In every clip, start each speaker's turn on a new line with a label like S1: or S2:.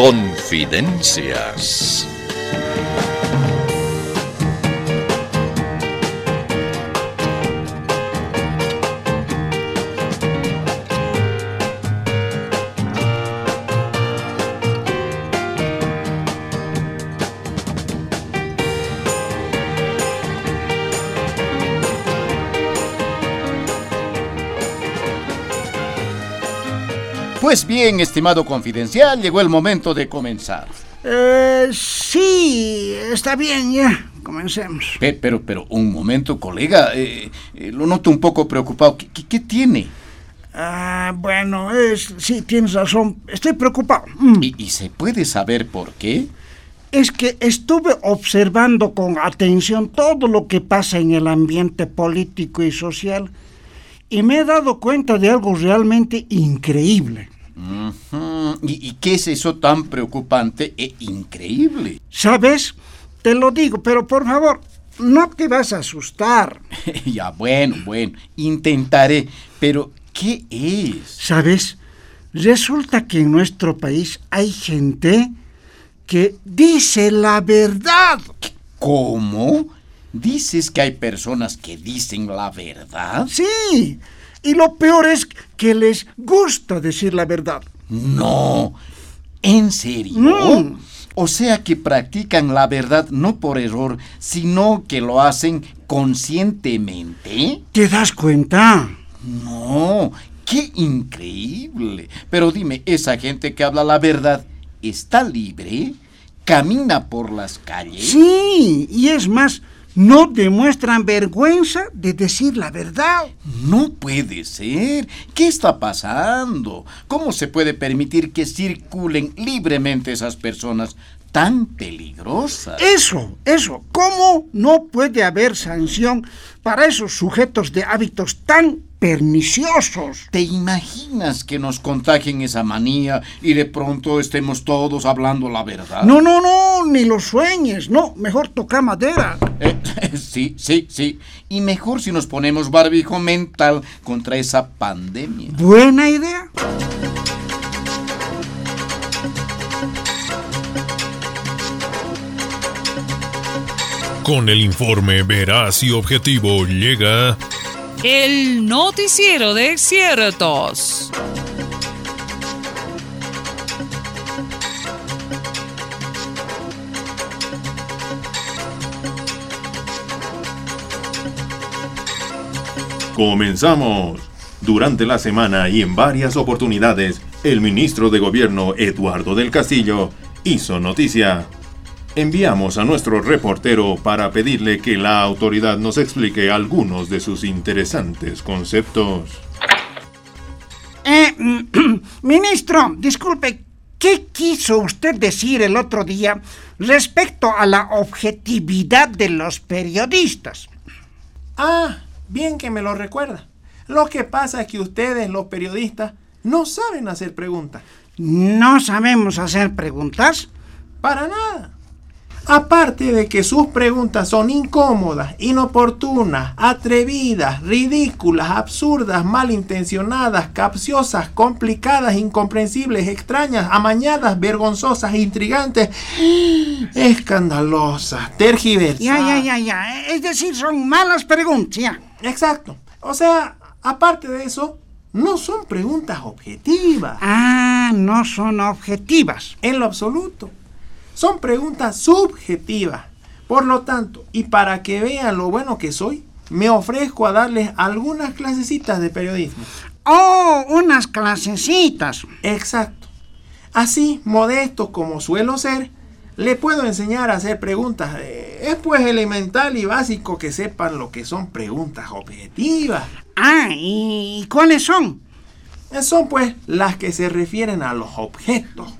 S1: Confidencias.
S2: Pues bien, estimado confidencial, llegó el momento de comenzar.
S3: Eh, sí, está bien, ya. Comencemos.
S2: Pe- pero, pero, un momento, colega. eh, eh, lo noto un poco preocupado. ¿Qué, qué- qué tiene?
S3: Ah, bueno, es, sí, tienes razón. Estoy preocupado. Mm.
S2: ¿Y, y se puede saber por qué?
S3: Es que estuve observando con atención todo lo que pasa en el ambiente político y social y me he dado cuenta de algo realmente increíble.
S2: ¿Y, y qué es eso tan preocupante e increíble?
S3: ¿Sabes? Te lo digo, pero por favor, no te vas a asustar.
S2: ya, bueno, bueno, intentaré. Pero, ¿qué es?
S3: ¿Sabes? Resulta que en nuestro país hay gente que dice la verdad.
S2: ¿Cómo? ¿Dices que hay personas que dicen la verdad?
S3: Sí. Y lo peor es que les gusta decir la verdad.
S2: No. ¿En serio?
S3: Mm.
S2: O sea que practican la verdad no por error, sino que lo hacen conscientemente.
S3: ¿Te das cuenta?
S2: No, qué increíble. Pero dime, ¿esa gente que habla la verdad está libre? ¿Camina por las calles?
S3: Sí, y es más, no demuestran vergüenza de decir la verdad.
S2: No puede ser. ¿Qué está pasando? ¿Cómo se puede permitir que circulen libremente esas personas tan peligrosas?
S3: Eso, eso. ¿Cómo no puede haber sanción para esos sujetos de hábitos tan perniciosos?
S2: ¿Te imaginas que nos contagien esa manía y de pronto estemos todos hablando la verdad?
S3: No, no, no, ni lo sueñes. No, mejor toca madera.
S2: Eh, sí, sí, sí. Y mejor si nos ponemos barbijo mental contra esa pandemia.
S3: Buena idea.
S4: Con el informe veraz y objetivo llega
S5: El noticiero de ciertos.
S6: Comenzamos. Durante la semana y en varias oportunidades, el ministro de Gobierno Eduardo del Castillo hizo noticia. Enviamos a nuestro reportero para pedirle que la autoridad nos explique algunos de sus interesantes conceptos.
S3: Eh, ministro, disculpe, ¿qué quiso usted decir el otro día respecto a la objetividad de los periodistas?
S7: Ah, bien que me lo recuerda. Lo que pasa es que ustedes, los periodistas, no saben hacer preguntas.
S3: ¿No sabemos hacer preguntas?
S7: Para nada. Aparte de que sus preguntas son incómodas, inoportunas, atrevidas, ridículas, absurdas, malintencionadas, capciosas, complicadas, incomprensibles, extrañas, amañadas, vergonzosas, intrigantes, escandalosas, tergiversadas.
S3: Ya, ya, ya, ya. Es decir, son malas preguntas, ya.
S7: Exacto. O sea, aparte de eso, no son preguntas objetivas.
S3: Ah, no son objetivas.
S7: En lo absoluto. Son preguntas subjetivas. Por lo tanto, y para que vean lo bueno que soy, me ofrezco a darles algunas clasecitas de periodismo.
S3: Oh, unas clasecitas.
S7: Exacto. Así, modesto como suelo ser, le puedo enseñar a hacer preguntas. Es pues elemental y básico que sepan lo que son preguntas objetivas.
S3: Ah, ¿y cuáles son?
S7: Son pues las que se refieren a los objetos.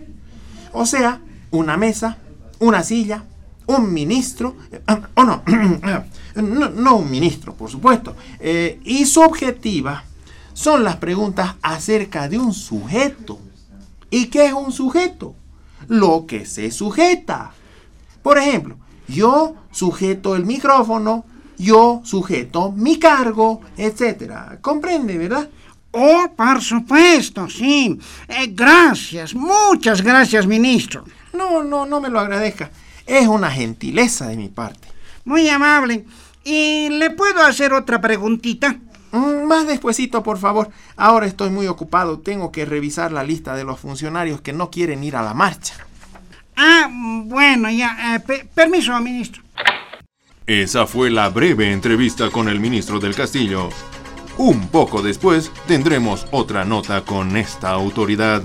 S7: O sea, una mesa, una silla, un ministro, eh, ah, o no, no, un ministro, por supuesto. Eh, y subjetiva son las preguntas acerca de un sujeto. ¿Y qué es un sujeto? Lo que se sujeta. Por ejemplo, yo sujeto el micrófono, yo sujeto mi cargo, etc. ¿Comprende, verdad?
S3: Oh, por supuesto, sí. Eh, gracias, muchas gracias, ministro.
S7: No, no, no me lo agradezca. Es una gentileza de mi parte.
S3: Muy amable. ¿Y le puedo hacer otra preguntita?
S7: Mm, Más despuesito, por favor. Ahora estoy muy ocupado. Tengo que revisar la lista de los funcionarios que no quieren ir a la marcha.
S3: Ah, bueno, ya. eh, pe- permiso, ministro.
S6: Esa fue la breve entrevista con el ministro del Castillo. Un poco después tendremos otra nota con esta autoridad.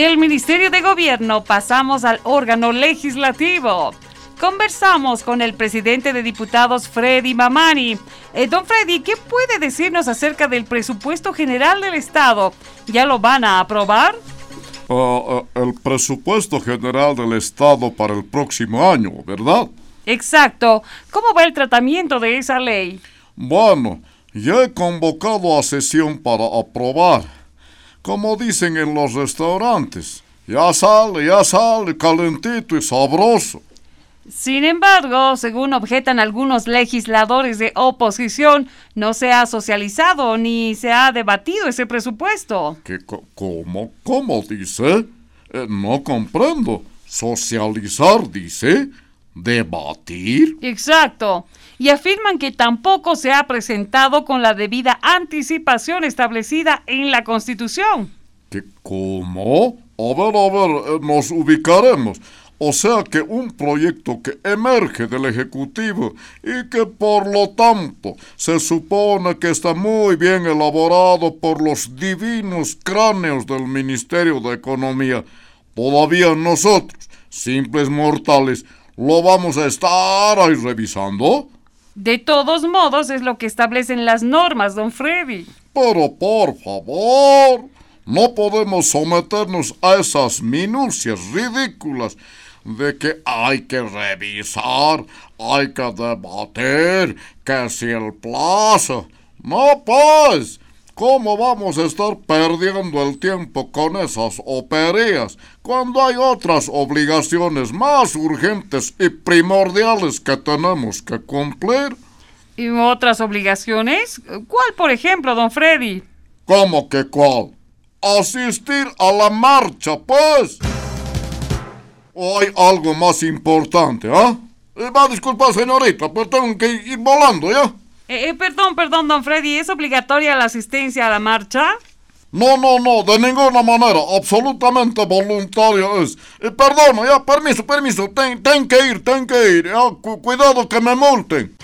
S5: Del Ministerio de Gobierno pasamos al órgano legislativo. Conversamos con el presidente de diputados, Freddy Mamani. Eh, don Freddy, ¿qué puede decirnos acerca del presupuesto general del Estado? ¿Ya lo van a aprobar?
S1: Ah, ah, el presupuesto general del Estado para el próximo año, ¿verdad?
S5: Exacto. ¿Cómo va el tratamiento de esa ley?
S1: Bueno, ya he convocado a sesión para aprobar. Como dicen en los restaurantes, ya sale, ya sale, calentito y sabroso.
S5: Sin embargo, según objetan algunos legisladores de oposición, no se ha socializado ni se ha debatido ese presupuesto.
S1: ¿Qué, ¿Cómo? ¿Cómo dice? Eh, no comprendo. ¿Socializar dice? ¿Debatir?
S5: Exacto. Y afirman que tampoco se ha presentado con la debida anticipación establecida en la Constitución.
S1: ¿Qué, ¿Cómo? A ver, a ver, eh, nos ubicaremos. O sea que un proyecto que emerge del Ejecutivo y que por lo tanto se supone que está muy bien elaborado por los divinos cráneos del Ministerio de Economía, todavía nosotros, simples mortales, lo vamos a estar ahí revisando.
S5: De todos modos, es lo que establecen las normas, don Freddy.
S1: Pero por favor, no podemos someternos a esas minucias ridículas de que hay que revisar, hay que debatir, que si el plazo. No, pues, ¿cómo vamos a estar perdiendo el tiempo con esas operías cuando hay otras obligaciones más urgentes y primordiales que tenemos que cumplir?
S5: ¿Y otras obligaciones? ¿Cuál, por ejemplo, don Freddy?
S1: ¿Cómo que cuál? Asistir a la marcha, pues. ¿O hay algo más importante, ah? Eh, va a disculpar, señorita, pero tengo que ir volando, ¿ya?
S5: Eh, eh, perdón, perdón, don Freddy, ¿es obligatoria la asistencia a la marcha?
S1: No, no, no, de ninguna manera, absolutamente voluntaria es. Perdona, ya, permiso, permiso, ten, ten que ir, ten que ir, ya, cu- cuidado que me multen.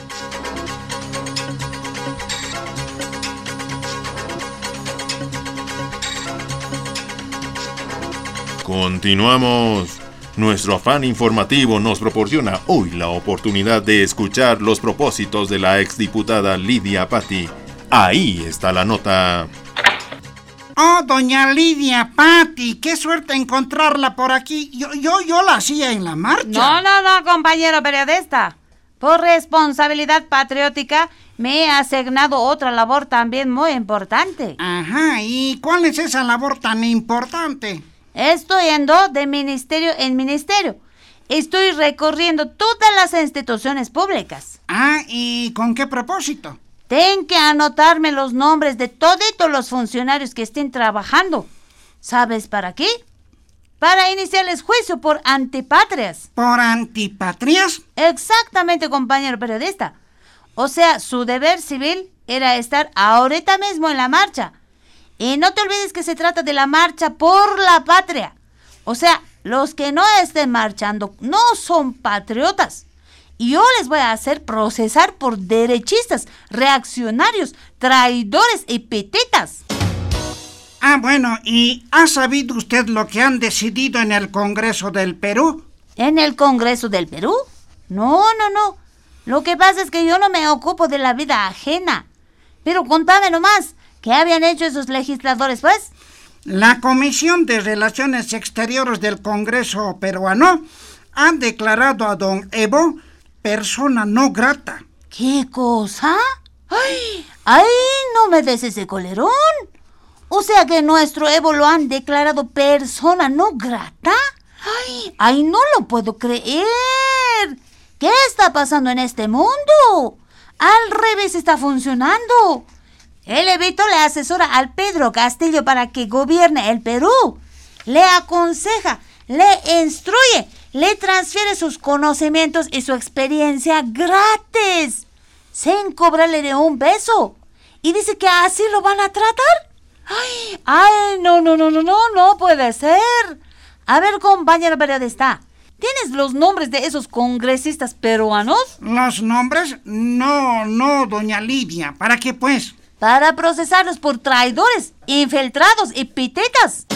S6: Continuamos. Nuestro afán informativo nos proporciona hoy la oportunidad de escuchar los propósitos de la exdiputada Lidia Patti. Ahí está la nota.
S3: Oh, doña Lidia Patti, qué suerte encontrarla por aquí. Yo, yo, yo la hacía en la marcha.
S8: No, no, no, compañero periodista. Por responsabilidad patriótica me he asignado otra labor también muy importante.
S3: Ajá, ¿y cuál es esa labor tan importante?
S8: Estoy yendo de ministerio en ministerio. Estoy recorriendo todas las instituciones públicas.
S3: Ah, ¿y con qué propósito?
S8: Ten que anotarme los nombres de todos los funcionarios que estén trabajando. ¿Sabes para qué? Para iniciarles juicio por antipatrias.
S3: ¿Por antipatrias?
S8: Exactamente, compañero periodista. O sea, su deber civil era estar ahorita mismo en la marcha. Y no te olvides que se trata de la marcha por la patria. O sea, los que no estén marchando no son patriotas. Y yo les voy a hacer procesar por derechistas, reaccionarios, traidores y petetas.
S3: Ah, bueno, ¿y ha sabido usted lo que han decidido en el Congreso del Perú?
S8: ¿En el Congreso del Perú? No, no, no. Lo que pasa es que yo no me ocupo de la vida ajena. Pero contame nomás, ¿qué habían hecho esos legisladores, pues?
S3: La Comisión de Relaciones Exteriores del Congreso peruano ha declarado a don Evo persona no grata.
S8: ¿Qué cosa? ¡Ay! ¡Ay! No me des ese colerón. O sea que nuestro Evo lo han declarado persona no grata. ¡Ay! ¡Ay! No lo puedo creer. ¿Qué está pasando en este mundo? Al revés está funcionando. El Evito le asesora al Pedro Castillo para que gobierne el Perú. Le aconseja, le instruye, le transfiere sus conocimientos y su experiencia gratis, sin cobrarle de un beso. Y dice que así lo van a tratar. Ay, ay, no, no, no, no, no, no puede ser. A ver, compañero periodista, ¿tienes los nombres de esos congresistas peruanos?
S3: ¿Los nombres? No, no, doña Lidia. ¿Para qué pues?
S8: Para procesarlos por traidores, infiltrados y pitetas.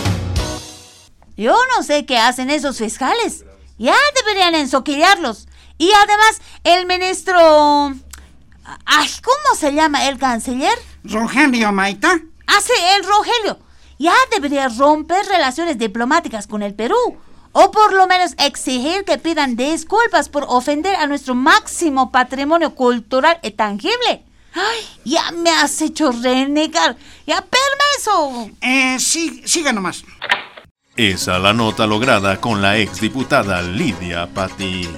S8: Yo no sé qué hacen esos fiscales. Ya deberían ensoquillarlos. Y además, el ministro... Ay, ¿cómo se llama el canciller?
S3: Rogelio Maita.
S8: Ah, sí, el Rogelio. Ya debería romper relaciones diplomáticas con el Perú. O por lo menos exigir que pidan disculpas por ofender a nuestro máximo patrimonio cultural y tangible. Ay, ya me has hecho renegar. Ya, permiso.
S3: Eh, sí, siga nomás.
S9: Esa la nota lograda con la exdiputada Lidia Patti.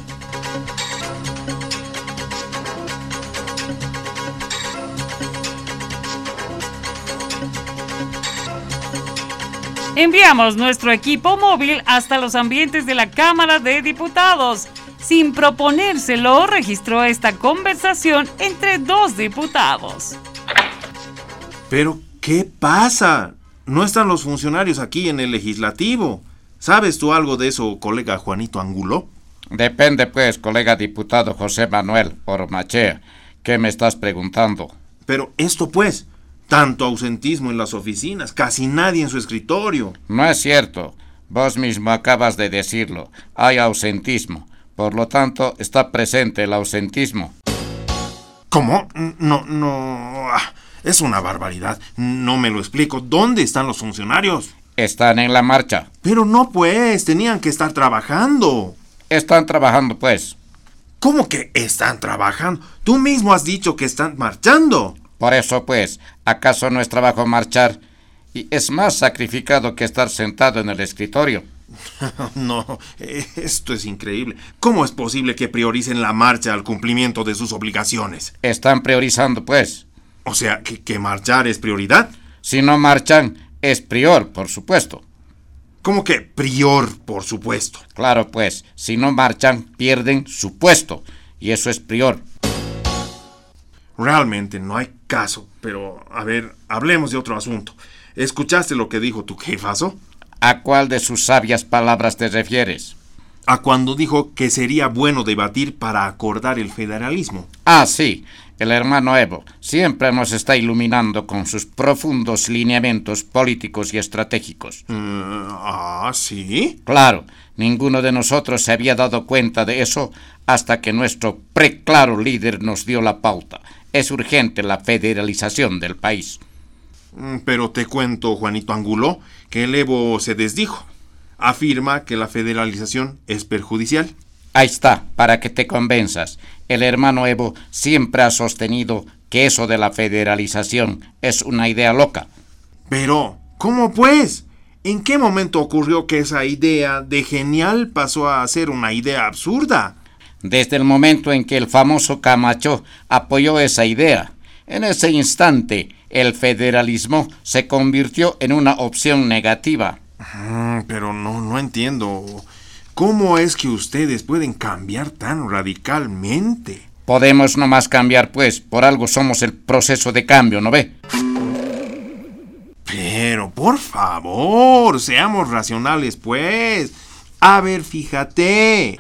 S5: Enviamos nuestro equipo móvil hasta los ambientes de la Cámara de Diputados. Sin proponérselo, registró esta conversación entre dos diputados.
S7: Pero, ¿qué pasa? No están los funcionarios aquí en el legislativo. ¿Sabes tú algo de eso, colega Juanito Angulo?
S10: Depende, pues, colega diputado José Manuel Ormachea. ¿Qué me estás preguntando?
S7: Pero esto, pues, tanto ausentismo en las oficinas, casi nadie en su escritorio.
S10: No es cierto. Vos mismo acabas de decirlo. Hay ausentismo. Por lo tanto, está presente el ausentismo.
S7: ¿Cómo? No, no. ah, Es una barbaridad. No me lo explico. ¿Dónde están los funcionarios?
S10: Están en la marcha.
S7: Pero no, pues, tenían que estar trabajando.
S10: Están trabajando, pues.
S7: ¿Cómo que están trabajando? Tú mismo has dicho que están marchando.
S10: Por eso, pues, ¿acaso no es trabajo marchar? Y es más sacrificado que estar sentado en el escritorio.
S7: No, eh, esto es increíble. ¿Cómo es posible que prioricen la marcha al cumplimiento de sus obligaciones?
S10: Están priorizando, pues.
S7: O sea, que, que marchar es prioridad.
S10: Si no marchan, es prior, por supuesto.
S7: ¿Cómo que prior, por supuesto?
S10: Claro, pues, si no marchan, pierden su puesto. Y eso es prior.
S7: Realmente no hay caso, pero a ver, hablemos de otro asunto. ¿Escuchaste lo que dijo tu jefazo?
S10: ¿A cuál de sus sabias palabras te refieres?
S7: A cuando dijo que sería bueno debatir para acordar el federalismo.
S10: Ah, sí, el hermano Evo siempre nos está iluminando con sus profundos lineamientos políticos y estratégicos.
S7: Mm, ah, sí.
S10: Claro, ninguno de nosotros se había dado cuenta de eso hasta que nuestro preclaro líder nos dio la pauta. Es urgente la federalización del país.
S7: Mm, Pero te cuento, Juanito Angulo, que el Evo se desdijo. Afirma que la federalización es perjudicial.
S10: Ahí está, para que te convenzas. El hermano Evo siempre ha sostenido que eso de la federalización es una idea loca.
S7: Pero, ¿cómo pues? ¿En qué momento ocurrió que esa idea de genial pasó a ser una idea absurda?
S10: Desde el momento en que el famoso Camacho apoyó esa idea. En ese instante, el federalismo se convirtió en una opción negativa.
S7: Mm, Pero no, no entiendo. ¿Cómo es que ustedes pueden cambiar tan radicalmente?
S10: Podemos nomás cambiar, pues, por algo somos el proceso de cambio, ¿no ve?
S7: Pero, por favor, seamos racionales, pues. A ver, fíjate.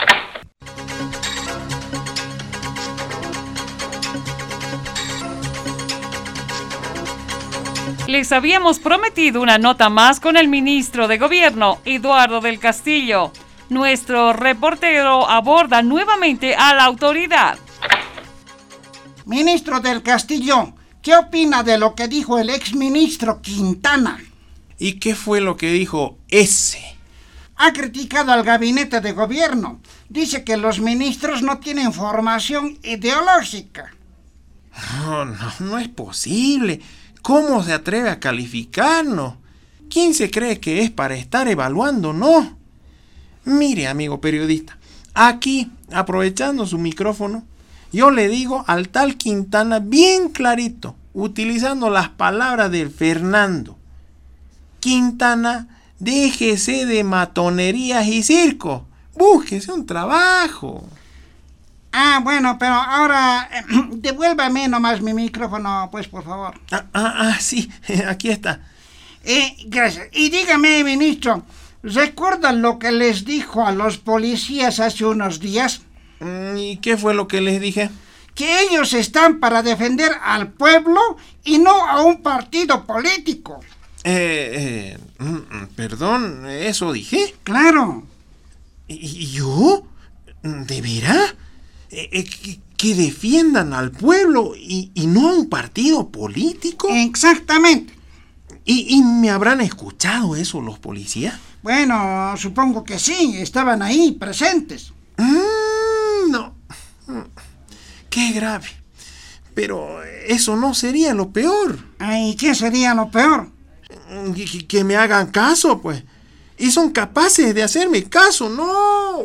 S5: Les habíamos prometido una nota más con el ministro de Gobierno, Eduardo del Castillo. Nuestro reportero aborda nuevamente a la autoridad.
S3: Ministro del Castillo, ¿qué opina de lo que dijo el exministro Quintana?
S7: ¿Y qué fue lo que dijo ese?
S3: Ha criticado al gabinete de gobierno. Dice que los ministros no tienen formación ideológica.
S7: No, no, no es posible. ¿Cómo se atreve a calificarnos? ¿Quién se cree que es para estar evaluando? No. Mire, amigo periodista, Aquí, aprovechando su micrófono, yo le digo al tal Quintana bien clarito, utilizando las palabras del Fernando. Quintana, déjese de matonerías y circo. Búsquese un trabajo.
S3: Ah, bueno, pero ahora eh, devuélvame nomás mi micrófono, pues, por favor.
S7: Ah, ah, ah, sí, aquí está.
S3: Eh, gracias. Y dígame, ministro, ¿recuerdan lo que les dijo a los policías hace unos días?
S7: Mm, ¿Y qué fue lo que les dije?
S3: Que ellos están para defender al pueblo y no a un partido político.
S7: Eh, eh mm, mm, perdón, ¿eso dije?
S3: Claro.
S7: ¿Y yo? ¿De veras? Eh, eh, que, que defiendan al pueblo y, y no a un partido político.
S3: Exactamente.
S7: ¿Y, ¿Y me habrán escuchado eso los policías?
S3: Bueno, supongo que sí, estaban ahí presentes.
S7: Mm, no. Qué grave. Pero eso no sería lo peor.
S3: ¿Y qué sería lo peor?
S7: Que, que me hagan caso, pues. Y son capaces de hacerme caso, no.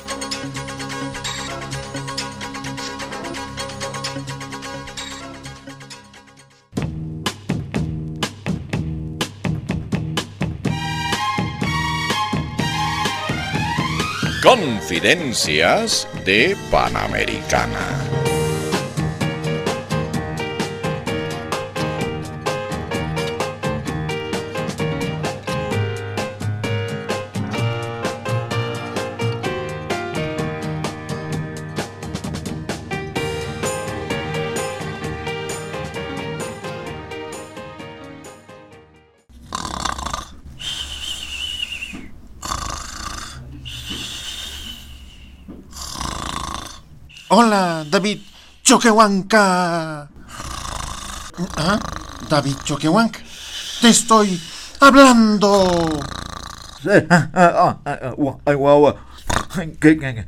S11: Confidencias de Panamericana.
S7: Hola, David Choquehuanca. ¿Ah? David Choquehuanca. Te estoy hablando.
S12: ¿Qué,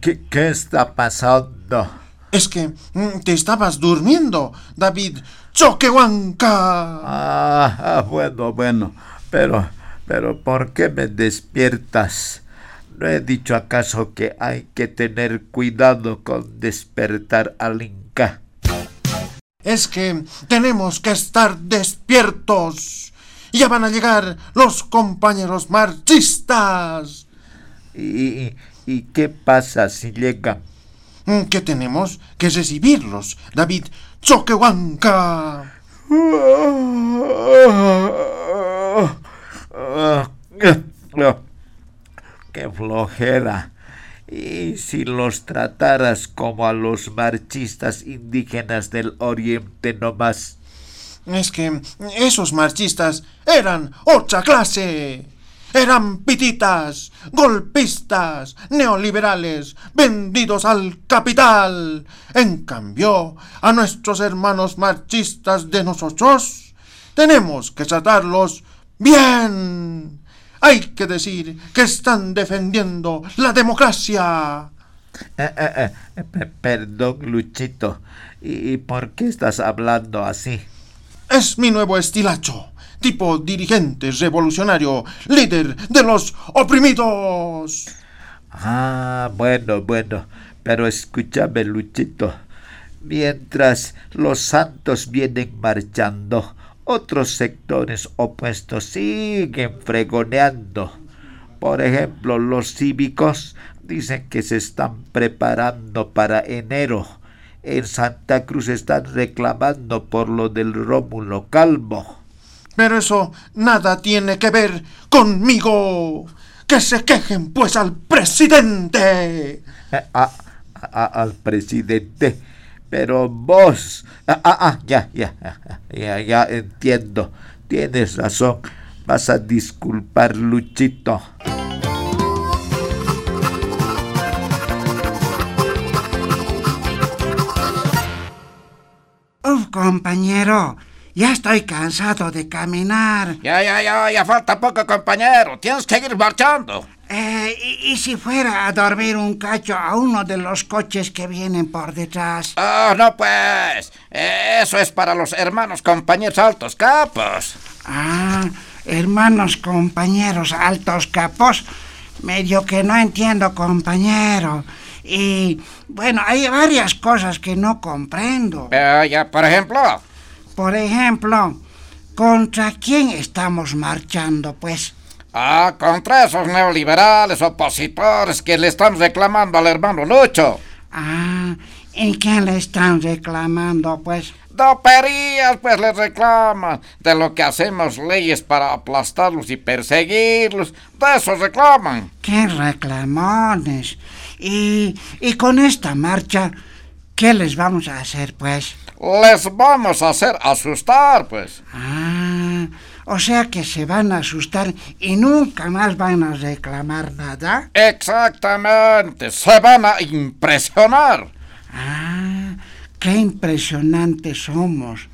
S12: qué, qué, está pasando?
S7: Es que mm, te estabas durmiendo, David Choquehuanca.
S12: Ah, ah, bueno, bueno. Pero, pero, ¿por qué me despiertas? ¿No he dicho acaso que hay que tener cuidado con despertar al Inca?
S7: Es que tenemos que estar despiertos. Ya van a llegar los compañeros marchistas.
S12: ¿Y, y qué pasa si llegan?
S7: Que tenemos que recibirlos, David Choquehuanca.
S12: Qué flojera. Y si los trataras como a los marchistas indígenas del Oriente nomás.
S7: Es que esos marchistas eran otra clase. Eran pititas, golpistas, neoliberales, vendidos al capital. En cambio, a nuestros hermanos marchistas de nosotros, tenemos que tratarlos bien. Hay que decir que están defendiendo la democracia.
S12: Eh, eh, eh, perdón, Luchito. ¿Y por qué estás hablando así?
S7: Es mi nuevo estilacho. Tipo dirigente revolucionario, líder de los oprimidos.
S12: Ah, bueno, bueno. Pero escúchame, Luchito. Mientras los santos vienen marchando, otros sectores opuestos siguen fregoneando. Por ejemplo, los cívicos dicen que se están preparando para enero. En Santa Cruz están reclamando por lo del Rómulo Calvo.
S7: Pero eso nada tiene que ver conmigo. Que se quejen pues al presidente.
S12: A, a, al presidente. Pero vos... Ah, ah, ah, ya, ya, ya, ya entiendo. Tienes razón. Vas a disculpar, Luchito.
S3: Uf, compañero, ya estoy cansado de caminar.
S2: Ya, ya, ya, ya falta poco, compañero. Tienes que ir marchando.
S3: Eh, y, y si fuera a dormir un cacho a uno de los coches que vienen por detrás?
S2: Oh, no, pues. Eso es para los hermanos compañeros altos capos.
S3: Ah, hermanos compañeros altos capos. Medio que no entiendo, compañero. Y bueno, hay varias cosas que no comprendo.
S2: Eh, ya, por ejemplo.
S3: Por ejemplo, ¿contra quién estamos marchando, pues?
S2: Ah, contra esos neoliberales opositores que le están reclamando al hermano Lucho.
S3: Ah, ¿y qué le están reclamando, pues?
S2: Doperías, pues les reclaman. De lo que hacemos leyes para aplastarlos y perseguirlos. De eso reclaman.
S3: ¡Qué reclamones! Y, y con esta marcha, ¿qué les vamos a hacer, pues?
S2: Les vamos a hacer asustar, pues.
S3: Ah, o sea que se van a asustar y nunca más van a reclamar nada.
S2: Exactamente, se van a impresionar.
S3: Ah, qué impresionantes somos.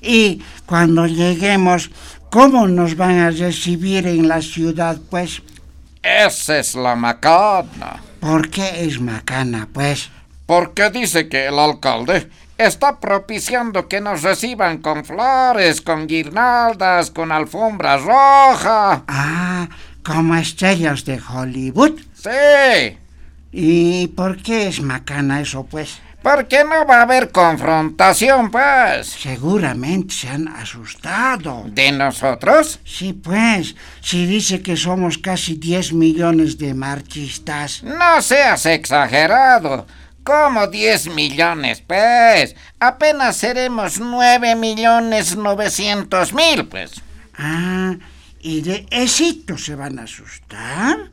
S3: Y cuando lleguemos, ¿cómo nos van a recibir en la ciudad, pues?
S2: Esa es la macana.
S3: ¿Por qué es macana, pues?
S2: Porque dice que el alcalde está propiciando que nos reciban con flores, con guirnaldas, con alfombra roja.
S3: Ah, como estrellas de Hollywood.
S2: Sí.
S3: ¿Y por qué es macana eso, pues?
S2: Porque no va a haber confrontación, pues.
S3: Seguramente se han asustado.
S2: ¿De nosotros?
S3: Sí, pues. Si dice que somos casi 10 millones de marchistas.
S2: No seas exagerado. ¿Cómo 10 millones, pues? Apenas seremos 9 millones 900 mil, pues.
S3: Ah, ¿y de esito se van a asustar?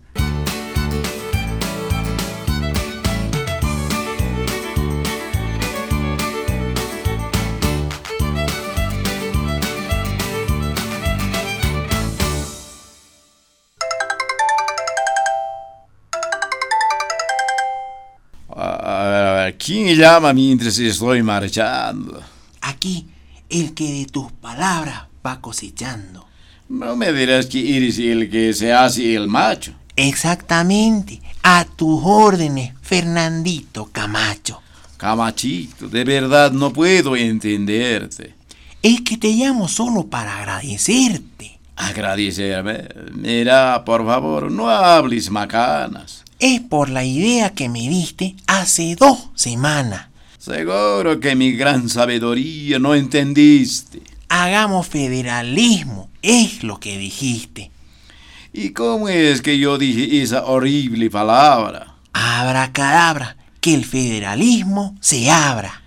S2: ¿Quién llama mientras estoy marchando?
S7: Aquí, el que de tus palabras va cosechando.
S2: No me dirás que eres el que se hace el macho.
S7: Exactamente, a tus órdenes, Fernandito Camacho.
S2: Camachito, de verdad no puedo entenderte.
S7: Es que te llamo solo para agradecerte.
S2: Agradecerme. Mira, por favor, no hables macanas.
S7: Es por la idea que me diste hace dos semanas.
S2: Seguro que mi gran sabiduría no entendiste.
S7: Hagamos federalismo, es lo que dijiste.
S2: ¿Y cómo es que yo dije esa horrible palabra?
S7: Abracadabra, que el federalismo se abra.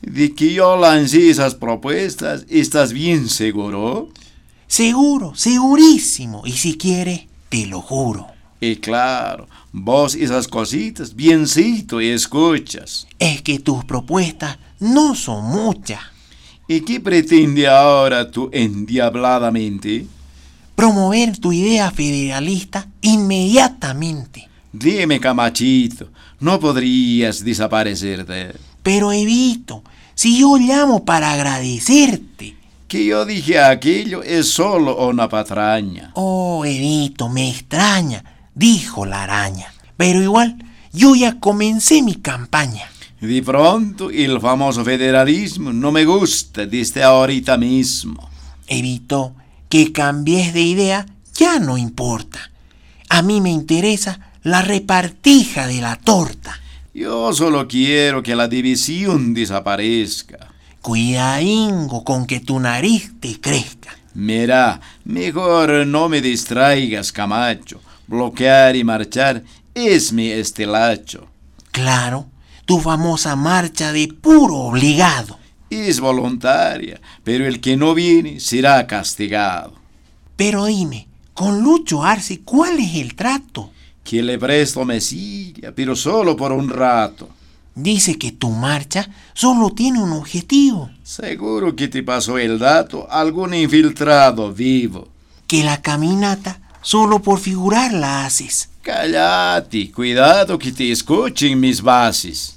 S2: De que yo lancé esas propuestas, ¿estás bien seguro?
S7: Seguro, segurísimo. Y si quieres, te lo juro.
S2: Y claro, vos esas cositas, biencito, y escuchas.
S7: Es que tus propuestas no son muchas.
S2: ¿Y qué pretende ahora tú endiabladamente?
S7: Promover tu idea federalista inmediatamente.
S2: Dime, Camachito, no podrías desaparecerte.
S7: Pero Evito, si yo llamo para agradecerte.
S2: Que yo dije aquello es solo una patraña.
S7: Oh, Evito, me extraña, dijo la araña. Pero igual, yo ya comencé mi campaña.
S2: De pronto, el famoso federalismo no me gusta desde ahorita mismo.
S7: Evito, que cambies de idea ya no importa. A mí me interesa la repartija de la torta.
S2: Yo solo quiero que la división desaparezca.
S7: Cuidadingo con que tu nariz te crezca.
S2: Mira, mejor no me distraigas, Camacho. Bloquear y marchar es mi estelacho.
S7: Claro, tu famosa marcha de puro obligado.
S2: Es voluntaria, pero el que no viene será castigado.
S7: Pero dime, con Lucho Arce, ¿cuál es el trato?
S2: Que le presto mesilla, pero solo por un rato.
S7: Dice que tu marcha solo tiene un objetivo.
S2: Seguro que te pasó el dato algún infiltrado vivo.
S7: Que la caminata solo por figurar la haces.
S2: Cállate, cuidado que te escuchen mis bases.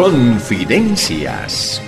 S11: Confidencias